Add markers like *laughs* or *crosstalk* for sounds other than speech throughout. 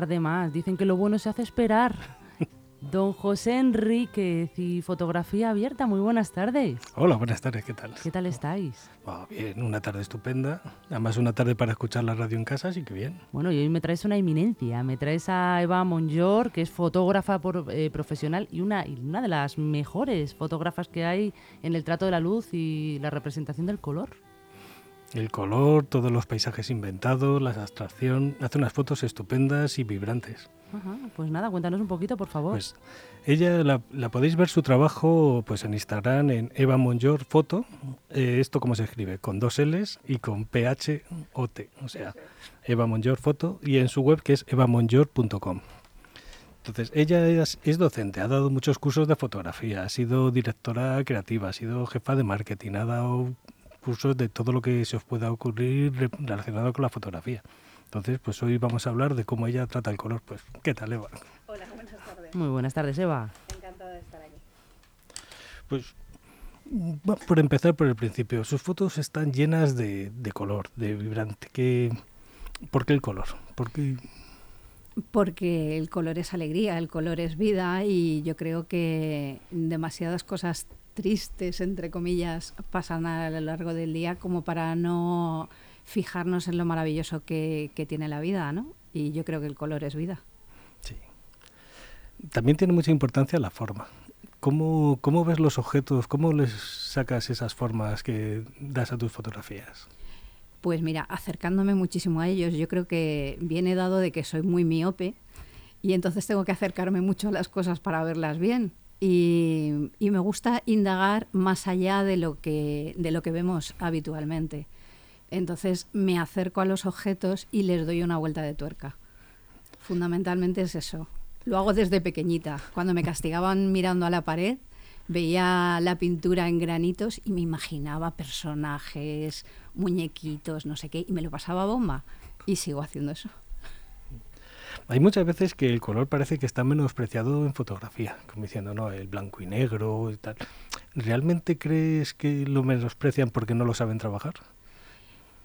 tarde más. Dicen que lo bueno se hace esperar. *laughs* Don José Enríquez y Fotografía Abierta, muy buenas tardes. Hola, buenas tardes, ¿qué tal? ¿Qué tal estáis? bien, una tarde estupenda. Además, una tarde para escuchar la radio en casa, así que bien. Bueno, y hoy me traes una eminencia. Me traes a Eva Monjor, que es fotógrafa eh, profesional y una, y una de las mejores fotógrafas que hay en el trato de la luz y la representación del color. El color, todos los paisajes inventados, la abstracción, hace unas fotos estupendas y vibrantes. pues nada, cuéntanos un poquito, por favor. Pues ella la, podéis ver su trabajo pues en Instagram en Eva Monjor Foto. Eh, esto cómo se escribe, con dos L's y con PH o T, o sea, Eva Monjor Foto y en su web que es evamonjor.com. Entonces, ella es, es, docente, ha dado muchos cursos de fotografía, ha sido directora creativa, ha sido jefa de marketing, ha dado cursos de todo lo que se os pueda ocurrir relacionado con la fotografía. Entonces, pues hoy vamos a hablar de cómo ella trata el color. Pues, ¿qué tal, Eva? Hola, buenas tardes. Muy buenas tardes, Eva. Encantada de estar aquí. Pues, por empezar por el principio, sus fotos están llenas de, de color, de vibrante. ¿Qué, ¿Por qué el color? Porque el color es alegría, el color es vida y yo creo que demasiadas cosas tristes, entre comillas, pasan a lo largo del día como para no fijarnos en lo maravilloso que, tiene la vida, ¿no? Y yo creo que el color es vida. Sí. También tiene mucha importancia la forma. ¿Cómo, ¿Cómo ves los objetos? ¿Cómo les sacas esas formas que das a tus fotografías? Pues mira, acercándome muchísimo a ellos, yo creo que viene dado de que soy muy miope y entonces tengo que acercarme mucho a las cosas para verlas bien. Y, me gusta indagar más allá de lo, que, de lo que vemos habitualmente. Entonces me acerco a los objetos y les doy una vuelta de tuerca. Fundamentalmente es eso. Lo hago desde pequeñita. Cuando me castigaban mirando a la pared, veía la pintura en granitos y me imaginaba personajes, muñequitos, no sé qué, y me lo pasaba bomba. Y sigo haciendo eso. Hay muchas veces que el color parece que está menospreciado en fotografía, como diciendo, no, el blanco y negro y tal. ¿Realmente crees que lo menosprecian porque no lo saben trabajar?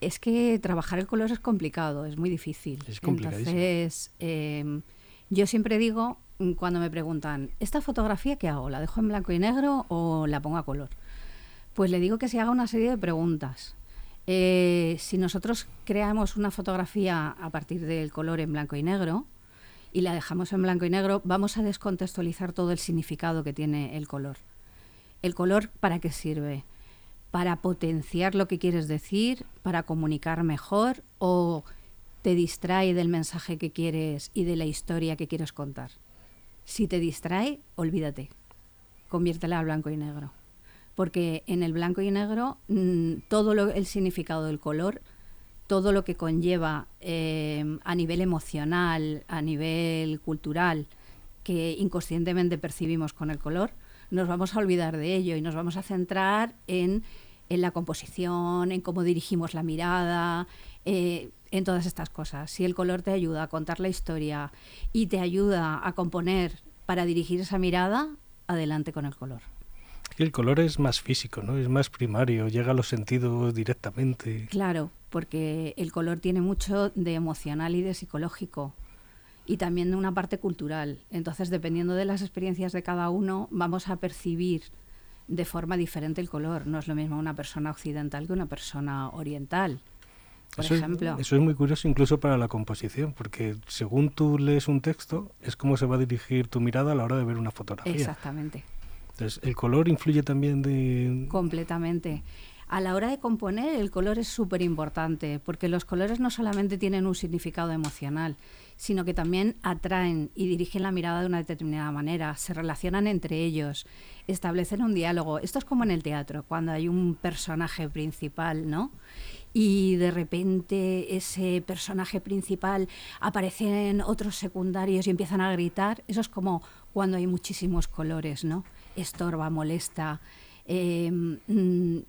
Es que trabajar el color es complicado, es muy difícil. Es complicadísimo. Entonces, em, yo siempre digo, mm, cuando me preguntan, ¿esta fotografía qué hago? ¿La dejo en blanco y negro o la pongo a color? Pues le digo que se haga una serie de preguntas. Eh, si nosotros creamos una fotografía a partir del color en blanco y negro y la dejamos en blanco y negro, vamos a descontextualizar todo el significado que tiene el color. ¿El color para qué sirve? ¿Para potenciar lo que quieres decir? ¿Para comunicar mejor? ¿O te distrae del mensaje que quieres y de la historia que quieres contar? Si te distrae, olvídate. Conviértela a blanco y negro porque en el blanco y negro mm, todo el significado del color, todo lo que conlleva eh, a nivel emocional, a nivel cultural, que inconscientemente percibimos con el color, nos vamos a olvidar de ello y nos vamos a centrar en, la composición, en cómo dirigimos la mirada, eh, en todas estas cosas. Si el color te ayuda a contar la historia y te ayuda a componer para dirigir esa mirada, adelante con el color. El color es más físico, ¿no? Es más primario, llega a los sentidos directamente. Claro, porque el color tiene mucho de emocional y de psicológico y también de una parte cultural. Entonces, dependiendo de las experiencias de cada uno, vamos a percibir de forma diferente el color. No es lo mismo una persona occidental que una persona oriental. Por ejemplo. eso es muy curioso incluso para la composición, porque según tú lees un texto, es como se va a dirigir tu mirada a la hora de ver una fotografía. Exactamente. Entonces, ¿el color influye también de...? Completamente. A la hora de componer, el color es súper importante, porque los colores no solamente tienen un significado emocional, sino que también atraen y dirigen la mirada de una determinada manera, se relacionan entre ellos, establecen un diálogo. Esto es como en el teatro, cuando hay un personaje principal, ¿no? Y de repente ese personaje principal aparece en otros secundarios y empiezan a gritar. Eso es como cuando hay muchísimos colores, ¿no? Estorba, molesta, em, mm,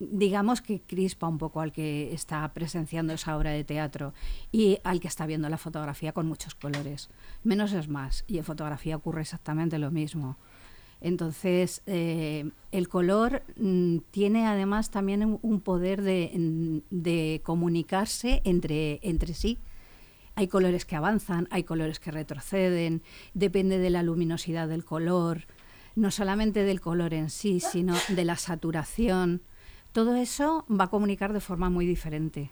digamos que crispa un poco al que está presenciando esa obra de teatro y al que está viendo la fotografía con muchos colores. Menos es más, y en fotografía ocurre exactamente lo mismo. Entonces, eh, el color mm, tiene además también un, poder de, de, comunicarse entre, entre sí hay colores que avanzan, hay colores que retroceden, depende de la luminosidad del color, no solamente del color en sí, sino de la saturación. Todo eso va a comunicar de forma muy diferente.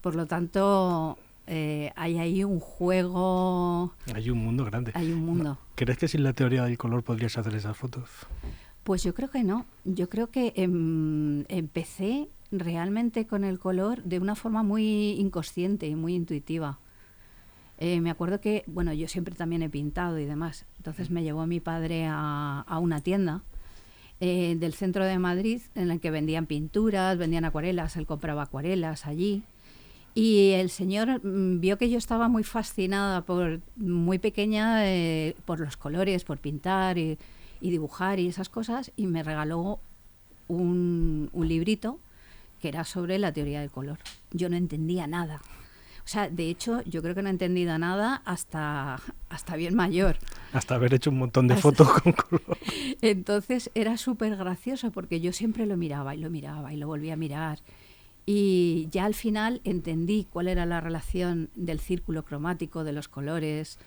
Por lo tanto, eh, hay ahí un juego. Hay un mundo grande. Hay un mundo. ¿Crees que sin la teoría del color podrías hacer esas fotos? Pues yo creo que no. Yo creo que em, empecé realmente con el color de una forma muy inconsciente y muy intuitiva. Eh, me acuerdo que, bueno, yo siempre también he pintado y demás. Entonces me llevó mi padre a, una tienda eh, del centro de Madrid en la que vendían pinturas, vendían acuarelas. Él compraba acuarelas allí. Y el señor mm, vio que yo estaba muy fascinada por, muy pequeña, eh, por los colores, por pintar y, dibujar y esas cosas, y me regaló un, un librito que era sobre la teoría del color. Yo no entendía nada. O sea, de hecho, yo creo que no he entendido nada hasta, hasta bien mayor. Hasta haber hecho un montón de fotos con color. *laughs* Entonces era súper gracioso porque yo siempre lo miraba y lo miraba y lo volvía a mirar. Y ya al final entendí cuál era la relación del círculo cromático, de los colores,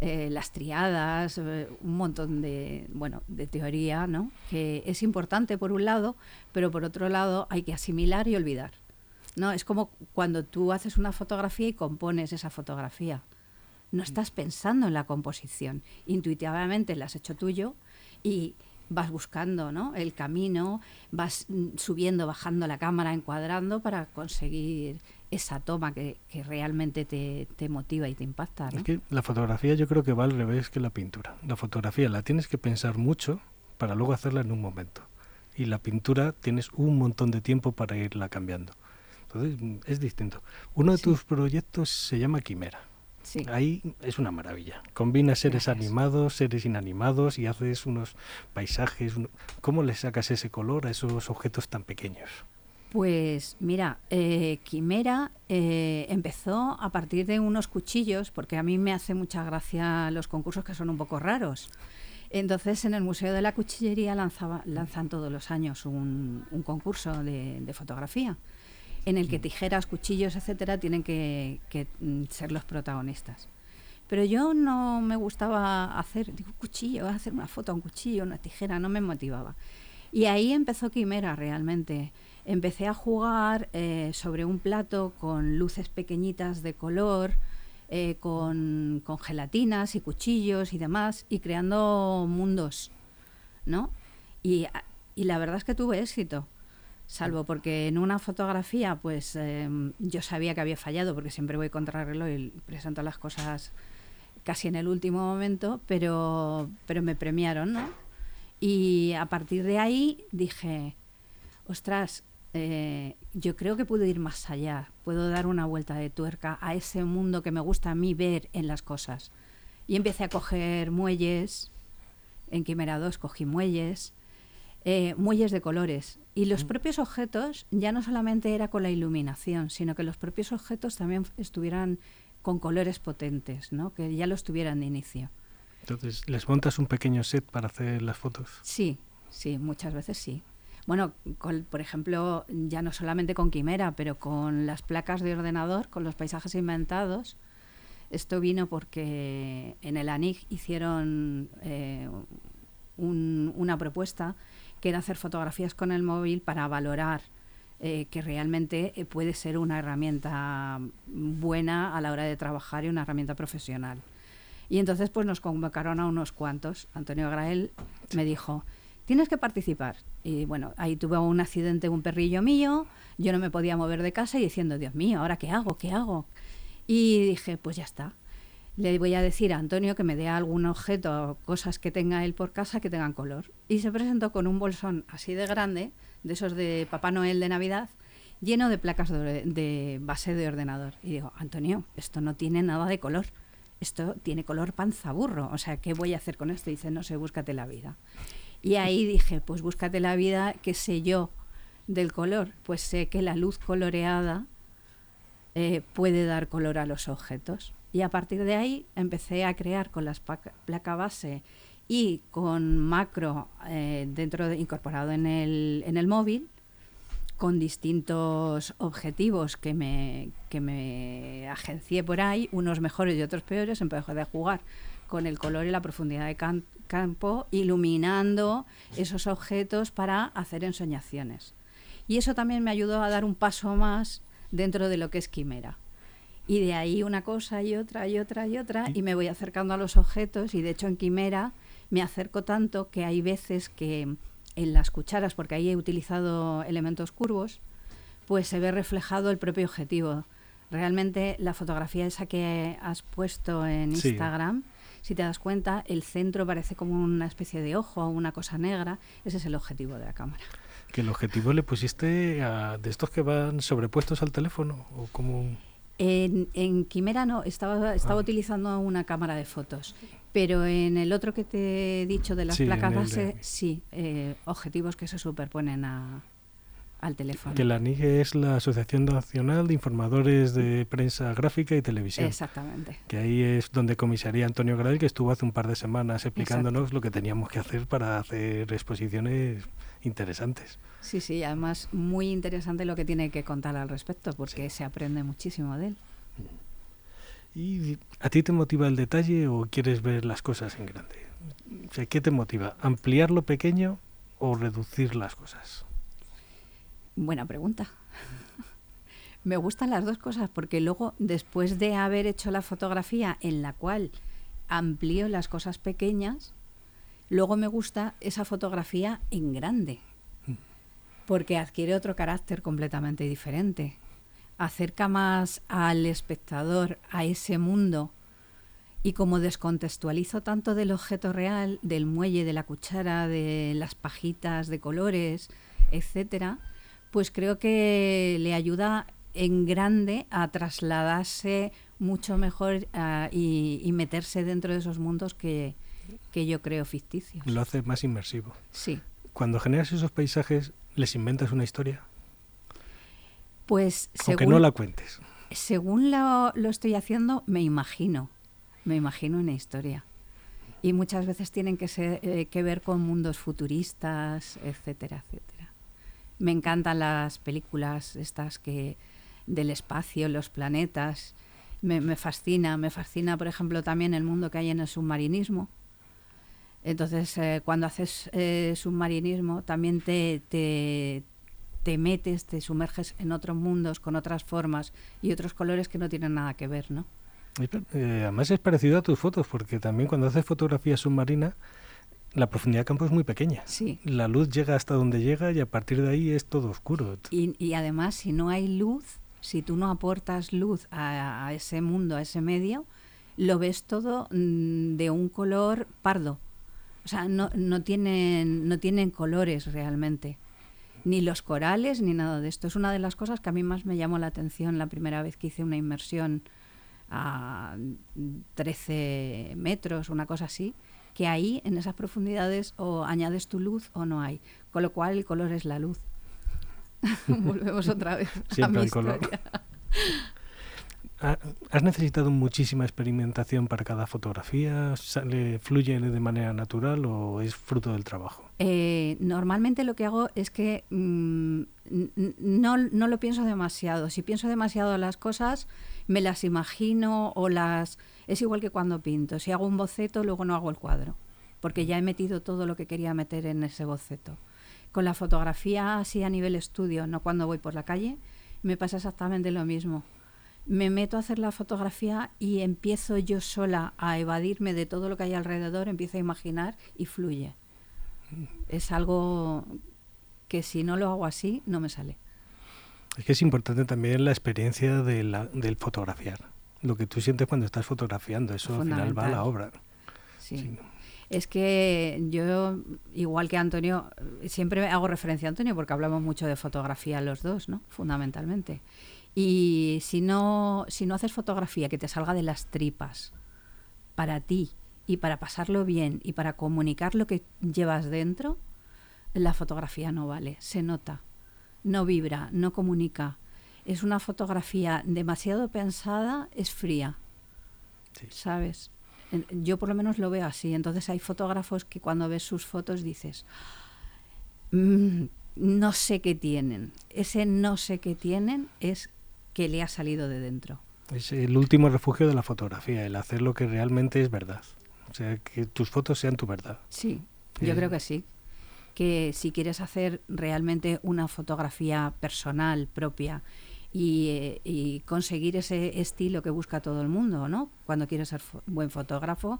eh, las triadas, eh, un montón de, bueno, de teoría, ¿no? Que es importante por un lado, pero por otro lado hay que asimilar y olvidar. ¿No? Es como cuando tú haces una fotografía y compones esa fotografía. No estás pensando en la composición. Intuitivamente la has hecho tuyo y vas buscando ¿no? el camino, vas mm, subiendo, bajando la cámara, encuadrando para conseguir esa toma que, realmente te, motiva y te impacta. Es que la fotografía yo creo que va al revés que la pintura. La fotografía la tienes que pensar mucho para luego hacerla en un momento. Y la pintura tienes un montón de tiempo para irla cambiando. Entonces mm, es distinto. Uno de tus proyectos se llama Quimera. Sí. Ahí es una maravilla. Combina seres animados, seres inanimados y haces unos paisajes. ¿Cómo le sacas ese color a esos objetos tan pequeños? Pues mira, eh, Quimera eh, empezó a partir de unos cuchillos, porque a mí me hace mucha gracia los concursos que son un poco raros. Entonces en el Museo de la Cuchillería lanzaba, lanzan todos los años un, concurso de fotografía en el que mm. tijeras, cuchillos, etcétera, tienen que, mm, ser los protagonistas. Pero yo no me gustaba hacer, digo, cuchillo, hacer una foto a un cuchillo, una tijera, no me motivaba. Y ahí empezó Quimera realmente. Empecé a jugar eh, sobre un plato con luces pequeñitas de color, eh, con, con, gelatinas y cuchillos y demás, y creando mundos, ¿no? Y, y la verdad es que tuve éxito salvo porque en una fotografía pues em, yo sabía que había fallado porque siempre voy contra y presento las cosas casi en el último momento, pero, pero me premiaron, ¿no? Y a partir de ahí dije, ostras, eh, yo creo que puedo ir más allá, puedo dar una vuelta de tuerca a ese mundo que me gusta a mí ver en las cosas. Y empecé a coger muelles, en Quimera 2 cogí muelles, eh, muelles de colores. Y los mm. propios objetos ya no solamente era con la iluminación, sino que los propios objetos también estuvieran con colores potentes, ¿no? que ya los tuvieran de inicio. Entonces, ¿les montas un pequeño set para hacer las fotos? Sí, sí, muchas veces sí. Bueno, por ejemplo, ya no solamente con Quimera, pero con las placas de ordenador, con los paisajes inventados. Esto vino porque en el ANIG hicieron eh, una propuesta que hacer fotografías con el móvil para valorar eh, que realmente eh, puede ser una herramienta buena a la hora de trabajar y una herramienta profesional. Y entonces pues nos convocaron a unos cuantos. Antonio Grael me dijo, tienes que participar. Y bueno, ahí tuve un accidente, un perrillo mío, yo no me podía mover de casa y diciendo, Dios mío, ¿ahora qué hago? ¿Qué hago? Y dije, pues ya está le voy a decir a Antonio que me dé algún objeto, cosas que tenga él por casa que tengan color. Y se presentó con un bolsón así de grande, de esos de Papá Noel de Navidad, lleno de placas de, base de ordenador. Y digo, Antonio, esto no tiene nada de color. Esto tiene color panzaburro. O sea, ¿qué voy a hacer con esto? Y dice, no sé, búscate la vida. Y ahí dije, pues búscate la vida, ¿qué sé yo del color? Pues sé que la luz coloreada eh, puede dar color a los objetos. Y a partir de ahí empecé a crear con las placa base y con macro eh, dentro de, incorporado en el, en el móvil con distintos objetivos que me, que me agencié por ahí, unos mejores y otros peores, empecé a jugar con el color y la profundidad de campo, iluminando esos objetos para hacer ensoñaciones. Y eso también me ayudó a dar un paso más dentro de lo que es quimera. Y de ahí una cosa y otra y otra y otra, y me voy acercando a los objetos, y de hecho en quimera me acerco tanto que hay veces que en las cucharas, porque ahí he utilizado elementos curvos, pues se ve reflejado el propio objetivo. Realmente la fotografía esa que has puesto en Instagram, si te das cuenta, el centro parece como una especie de ojo o una cosa negra. Ese es el objetivo de la cámara. ¿Que el objetivo le pusiste a, de estos que van sobrepuestos al teléfono? ¿O como... En, en Quimera no, estaba, estaba ah. utilizando una cámara de fotos. Pero en el otro que te he dicho de las placas base, sí, eh, objetivos que se superponen a, al teléfono. Que la NIG es la Asociación Nacional de Informadores de Prensa Gráfica y Televisión. Exactamente. Que ahí es donde comisaría Antonio Gradel, que estuvo hace un par de semanas explicándonos lo que teníamos que hacer para hacer exposiciones interesantes. Sí, sí, además muy interesante lo que tiene que contar al respecto, porque se aprende muchísimo de él. ¿Y a ti te motiva el detalle o quieres ver las cosas en grande? O sea, ¿qué te motiva? ¿Ampliar lo pequeño o reducir las cosas? Buena pregunta. *laughs* Me gustan las dos cosas porque luego, después de haber hecho la fotografía en la cual amplío las cosas pequeñas, luego me gusta esa fotografía en grande mm. porque adquiere otro carácter completamente diferente acerca más al espectador a ese mundo y como descontextualizo tanto del objeto real, del muelle, de la cuchara, de las pajitas de colores, etcétera, pues creo que le ayuda en grande a trasladarse mucho mejor ah, y, meterse dentro de esos mundos que, que yo creo ficticios. Lo hace más inmersivo. Sí. Cuando generas esos paisajes, ¿les inventas una historia? Pues Aunque no la cuentes. Según lo, estoy haciendo, me imagino. Me imagino una historia. Y muchas veces tienen que, ser, eh, que ver con mundos futuristas, etcétera, etcétera. Me encantan las películas estas que del espacio, los planetas. Me, fascina, me fascina, por ejemplo, también el mundo que hay en el submarinismo. Entonces, eh, cuando haces eh, submarinismo, también te, te metes, te sumerges en otros mundos con otras formas y otros colores que no tienen nada que ver, ¿no? Eh, además es parecido a tus fotos, porque también cuando haces fotografía submarina, la profundidad de campo es muy pequeña. Sí. La luz llega hasta donde llega y a partir de ahí es todo oscuro. Y, además, si no hay luz, si tú no aportas luz a, ese mundo, a ese medio, lo ves todo mm, de un color pardo. O sea, no, no, tienen, no tienen colores realmente ni los corales, ni nada de esto. Es una de las cosas que a mí más me llamó la atención la primera vez que hice una inmersión a 13 metros, una cosa así, que ahí, en esas profundidades, o añades tu luz o no hay. Con lo cual el color es la luz. *laughs* *laughs* Volvemos otra vez a mi color. ¿Has necesitado muchísima experimentación para cada fotografía? ¿Sale, ¿Fluye de manera natural o es fruto del trabajo? Eh, normalmente lo que hago es que mm, no, no, lo pienso demasiado. Si pienso demasiado las cosas, me las imagino o las... Es igual que cuando pinto. Si hago un boceto, luego no hago el cuadro, porque ya he metido todo lo que quería meter en ese boceto. Con la fotografía así a nivel estudio, no cuando voy por la calle, me pasa exactamente lo mismo me meto a hacer la fotografía y empiezo yo sola a evadirme de todo lo que hay alrededor, empiezo a imaginar y fluye. Es algo que si no lo hago así, no me sale. Es que es importante también la experiencia de la, del fotografiar. Lo que tú sientes cuando estás fotografiando, eso al final va a la obra. sí. Es que yo, igual que Antonio, siempre hago referencia a Antonio porque hablamos mucho de fotografía los dos, ¿no? Fundamentalmente. Y si no, si no haces fotografía que te salga de las tripas para ti y para pasarlo bien y para comunicar lo que llevas dentro, la fotografía no vale, se nota, no vibra, no comunica. Es una fotografía demasiado pensada, es fría. ¿Sabes? Yo por lo menos lo veo así. Entonces hay fotógrafos que cuando ves sus fotos dices, mm, no sé qué tienen. Ese no sé qué tienen es que le ha salido de dentro. Es el último refugio de la fotografía, el hacer lo que realmente es verdad. O sea, que tus fotos sean tu verdad. Sí, yo Eh. creo que sí. Que si quieres hacer realmente una fotografía personal, propia, y, eh, y conseguir ese estilo que busca todo el mundo, ¿no? Cuando quieres ser buen fotógrafo,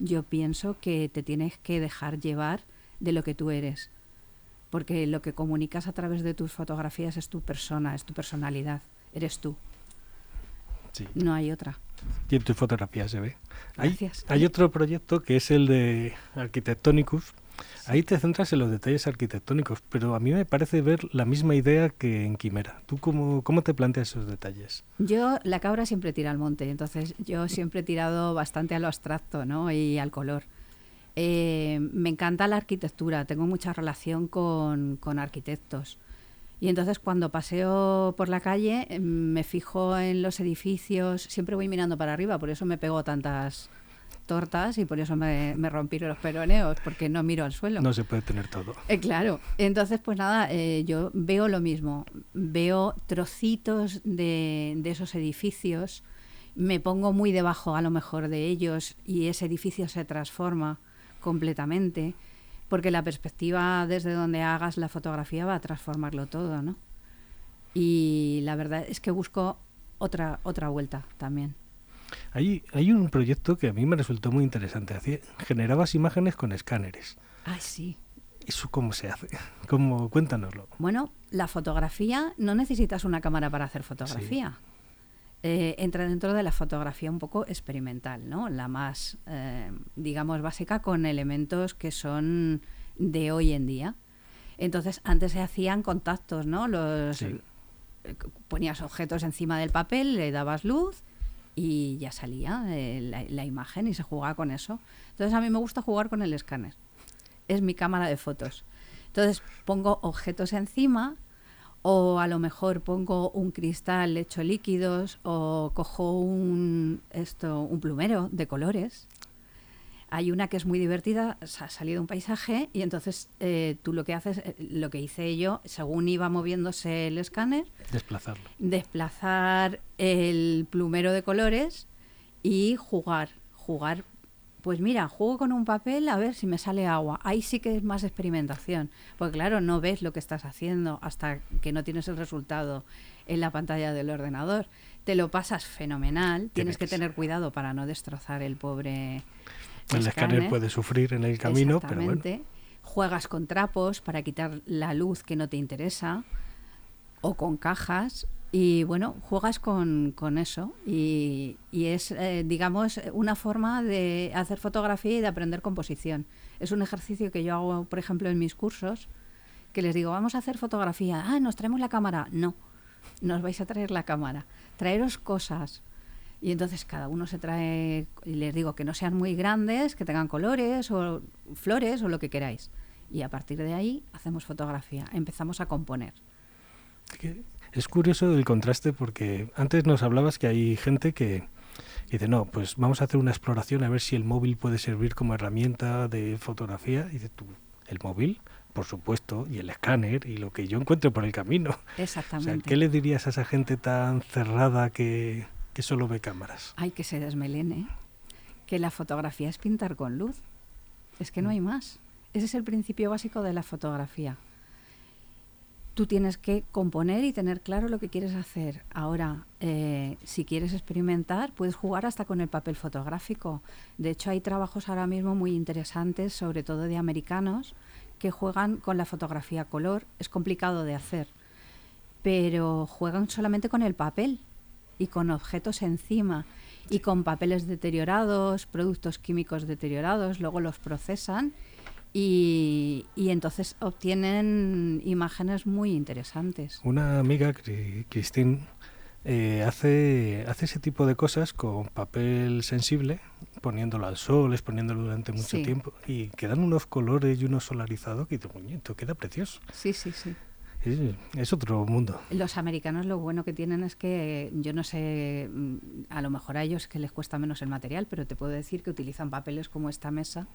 yo pienso que te tienes que dejar llevar de lo que tú eres. Porque lo que comunicas a través de tus fotografías es tu persona, es tu personalidad, eres tú, Sí. no hay otra. Y en tus fotografías se ve. Hay, Gracias. hay otro proyecto que es el de Arquitectonicus. Ahí te centras en los detalles arquitectónicos, pero a mí me parece ver la misma idea que en Quimera. ¿Tú cómo, cómo te planteas esos detalles? Yo, la cabra siempre tira al monte, entonces yo siempre he tirado bastante a lo abstracto ¿no? y al color. Eh, me encanta la arquitectura, tengo mucha relación con, con arquitectos. Y entonces cuando paseo por la calle eh, me fijo en los edificios, siempre voy mirando para arriba, por eso me pego tantas tortas y por eso me, me rompí los peroneos, porque no miro al suelo. No se puede tener todo. Eh, claro, entonces pues nada, eh, yo veo lo mismo, veo trocitos de, de esos edificios, me pongo muy debajo a lo mejor de ellos y ese edificio se transforma completamente, porque la perspectiva desde donde hagas la fotografía va a transformarlo todo, ¿no? Y la verdad es que busco otra, otra vuelta también. Hay, hay un proyecto que a mí me resultó muy interesante. Hacía- generabas imágenes con escáneres. Ay, sí. ¿Eso cómo se hace? ¿Cómo? Cuéntanoslo. Bueno, la fotografía, no necesitas una cámara para hacer fotografía. Eh, entra dentro de la fotografía un poco experimental, ¿no? La más, eh, digamos, básica con elementos que son de hoy en día. Entonces, antes se hacían contactos, ¿no? Los, Sí. eh, ponías objetos encima del papel, le dabas luz y ya salía la, la imagen y se jugaba con eso. Entonces, a mí me gusta jugar con el escáner. Es mi cámara de fotos. Entonces, pongo objetos encima o a lo mejor pongo un cristal hecho líquidos o cojo un, esto, un plumero de colores. Hay una que es muy divertida, ha salido un paisaje y entonces eh, tú lo que haces, eh, lo que hice yo, según iba moviéndose el escáner, Desplazarlo. desplazar el plumero de colores y jugar, jugar. Pues mira, juego con un papel a ver si me sale agua. Ahí sí que es más experimentación, porque claro, no ves lo que estás haciendo hasta que no tienes el resultado en la pantalla del ordenador. Te lo pasas fenomenal, tienes que tener cuidado para no destrozar el pobre El escáner puede sufrir en el camino, pero bueno. Exactamente. Juegas con trapos para quitar la luz que no te interesa o con cajas y bueno, juegas con, con eso y, y es, eh, digamos, una forma de hacer fotografía y de aprender composición. Es un ejercicio que yo hago, por ejemplo, en mis cursos, que les digo, vamos a hacer fotografía. Ah, nos traemos la cámara. No, nos vais a traer la cámara. Traeros cosas. Y entonces cada uno se trae, y les digo que no sean muy grandes, que tengan colores o flores o lo que queráis. Y a partir de ahí hacemos fotografía, empezamos a componer. Es curioso el contraste porque antes nos hablabas que hay gente que dice, no, pues vamos a hacer una exploración a ver si el móvil puede servir como herramienta de fotografía. Y dices tú, ¿el móvil? Por supuesto, y el escáner y lo que yo encuentre por el camino. O sea, Exactamente. ¿qué le dirías a esa gente tan cerrada que, que solo ve cámaras? Hay que se desmelene. Que la fotografía es pintar con luz. Es que no hay más. Ese es el principio básico de la fotografía. Tú tienes que componer y tener claro lo que quieres hacer. Ahora, eh, si quieres experimentar, puedes jugar hasta con el papel fotográfico. De hecho, hay trabajos ahora mismo muy interesantes, sobre todo de americanos, que juegan con la fotografía color. Es complicado de hacer, pero juegan solamente con el papel y con objetos encima y con papeles deteriorados, productos químicos deteriorados, luego los procesan y, y entonces obtienen imágenes muy interesantes. Una amiga, Christine, eh, hace, hace ese tipo de cosas con papel sensible, poniéndolo al sol, exponiéndolo durante mucho Sí. tiempo, y quedan unos colores y unos solarizados que dices, "Oye, esto queda precioso. Sí, sí, sí. Es, es otro mundo. Los americanos lo bueno que tienen es que yo no sé, mm, a lo mejor a ellos que les cuesta menos el material, pero te puedo decir que utilizan papeles como esta mesa,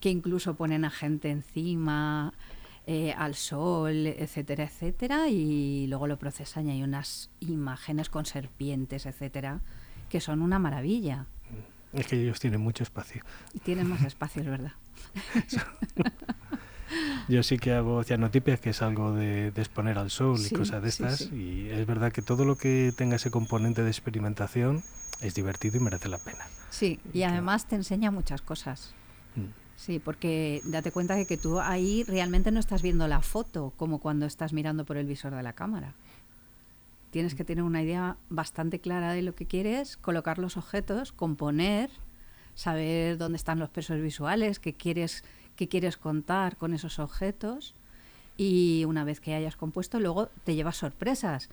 que incluso ponen a gente encima. eh, al sol, etcétera, etcétera, y luego lo procesan y hay unas imágenes con serpientes, etcétera, que son una maravilla. Es que ellos tienen mucho espacio. Tienen más espacio, es verdad. *laughs* Yo sí que hago cianotipias, que es algo de, exponer al sol y cosas de estas, y es verdad que todo lo que tenga ese componente de experimentación es divertido y merece la pena. Sí, y además te enseña muchas cosas. Mm. Sí, porque date cuenta de que tú ahí realmente no estás viendo la foto como cuando estás mirando por el visor de la cámara. Tienes que tener una idea bastante clara de lo que quieres, colocar los objetos, componer, saber dónde están los pesos visuales, qué quieres qué quieres contar con esos objetos y una vez que hayas compuesto, luego te llevas sorpresas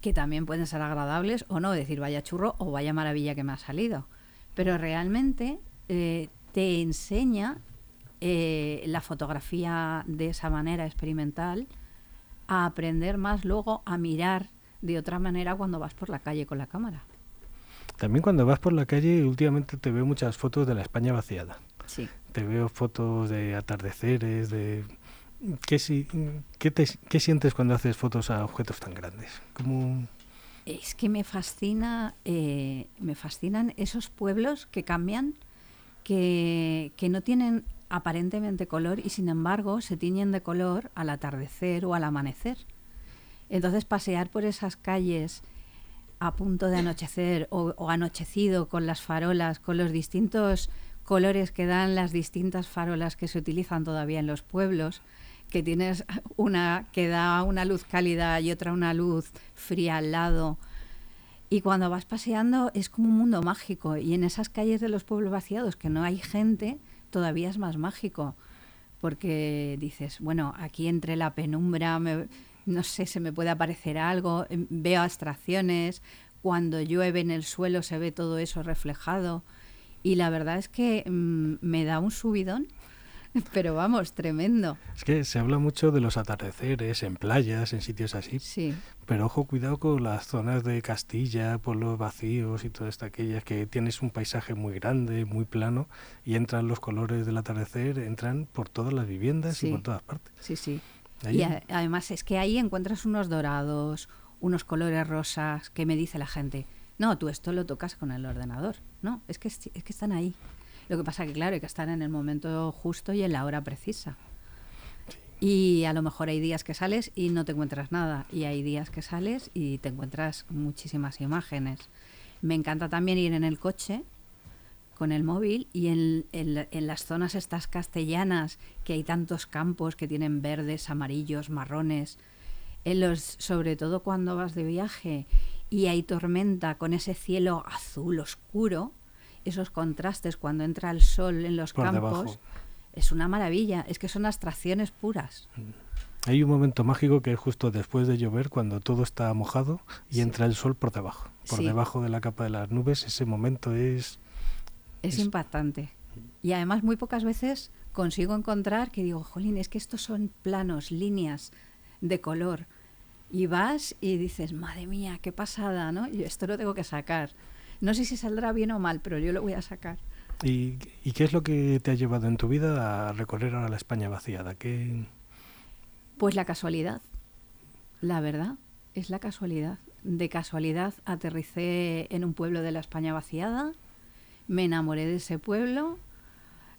que también pueden ser agradables o no, decir vaya churro o vaya maravilla que me ha salido. Pero realmente eh, te enseña eh, la fotografía de esa manera experimental a aprender más luego a mirar de otra manera cuando vas por la calle con la cámara. También cuando vas por la calle, últimamente te veo muchas fotos de la España vaciada. Sí te veo fotos de atardeceres, de... ¿Qué, si, qué, te, ¿Qué sientes cuando haces fotos a objetos tan grandes? ¿Cómo... Es que me fascina, eh, me fascinan esos pueblos que cambian, que, no tienen aparentemente color y sin embargo se tiñen de color al atardecer o al amanecer. Entonces pasear por esas calles a punto de anochecer o, o, anochecido con las farolas, con los distintos colores que dan las distintas farolas que se utilizan todavía en los pueblos, que tienes *laughs* una que da una luz cálida y otra una luz fría al lado. Y cuando vas paseando es como un mundo mágico. Y en esas calles de los pueblos vaciados que no hay gente, todavía es más mágico. Porque dices, bueno, aquí entre la penumbra, no sé, se me puede aparecer algo, em, veo abstracciones, cuando llueve en el suelo se ve todo eso reflejado. Y la verdad es que mm, me da un subidón, *laughs* pero vamos, tremendo. Es que se habla mucho de los atardeceres en playas, en sitios así. Sí. Pero ojo, cuidado con las zonas de Castilla, por los vacíos y todas aquellas que tienes un paisaje muy grande, muy plano, y entran los colores del atardecer, entran por todas las viviendas y por todas partes. Sí, sí. Y además es que ahí encuentras unos dorados, unos colores rosas, que me dice la gente, no, tú esto lo tocas con el ordenador. No, es que, es que están ahí. Lo que pasa que, claro, hay que estar en el momento justo y en la hora precisa. Y a lo mejor hay días que sales y no te encuentras nada. Y hay días que sales y te encuentras muchísimas imágenes. Me encanta también ir en el coche con el móvil y en, en, las zonas estas castellanas que hay tantos campos que tienen verdes, amarillos, marrones. En los, sobre todo cuando vas de viaje y hay tormenta con ese cielo azul oscuro, esos contrastes cuando entra el sol en los campos, es una maravilla, es que son abstracciones puras. Mm. Hay un momento mágico que es justo después de llover, cuando todo está mojado y entra el sol por debajo, por debajo de la capa de las nubes, ese momento es... Es, impactante. Y además muy pocas veces consigo encontrar que digo, jolín, es que estos son planos, líneas de color y vas y dices, madre mía, qué pasada, ¿no? Y esto lo tengo que sacar. No sé si saldrá bien o mal, pero yo lo voy a sacar. ¿Y, qué es lo que te ha llevado en tu vida a recorrer ahora la España vaciada? ¿Qué... Pues la casualidad, la verdad, es la casualidad. De casualidad aterricé en un pueblo de la España vaciada, me enamoré de ese pueblo,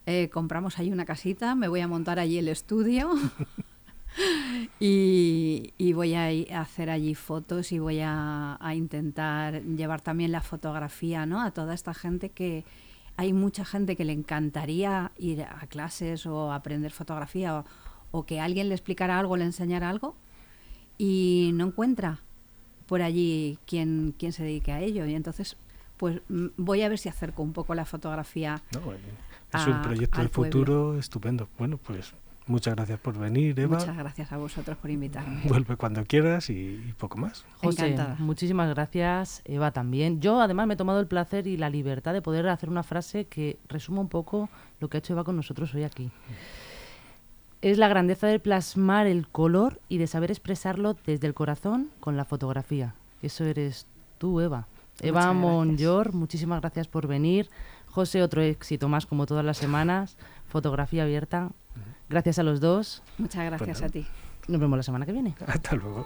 eh, compramos ahí una casita, me voy a montar allí el estudio. *laughs* *laughs* y, voy a, hacer allí fotos y voy a, intentar llevar también la fotografía ¿no? a toda esta gente que hay mucha gente que le encantaría ir a clases o aprender fotografía o, que alguien le explicara algo, le enseñara algo y no encuentra por allí quien, quien se dedique a ello. Y entonces, pues voy a ver si acerco un poco la fotografía. es un proyecto de futuro estupendo. Bueno, pues Muchas gracias por venir, Eva. Muchas gracias a vosotros por invitarme. Vuelve cuando quieras y, poco más. José, muchísimas gracias, Eva también. Yo además me he tomado el placer y la libertad de poder hacer una frase que resuma un poco lo que ha hecho Eva con nosotros hoy aquí. Es la grandeza de plasmar el color y de saber expresarlo desde el corazón con la fotografía. Eso eres tú, Eva. Eva Monyor, muchísimas gracias por venir. José, otro éxito más como todas las semanas. Fotografía abierta. Gracias a los dos. Muchas gracias Bueno. a ti. Nos vemos la semana que viene. Hasta luego.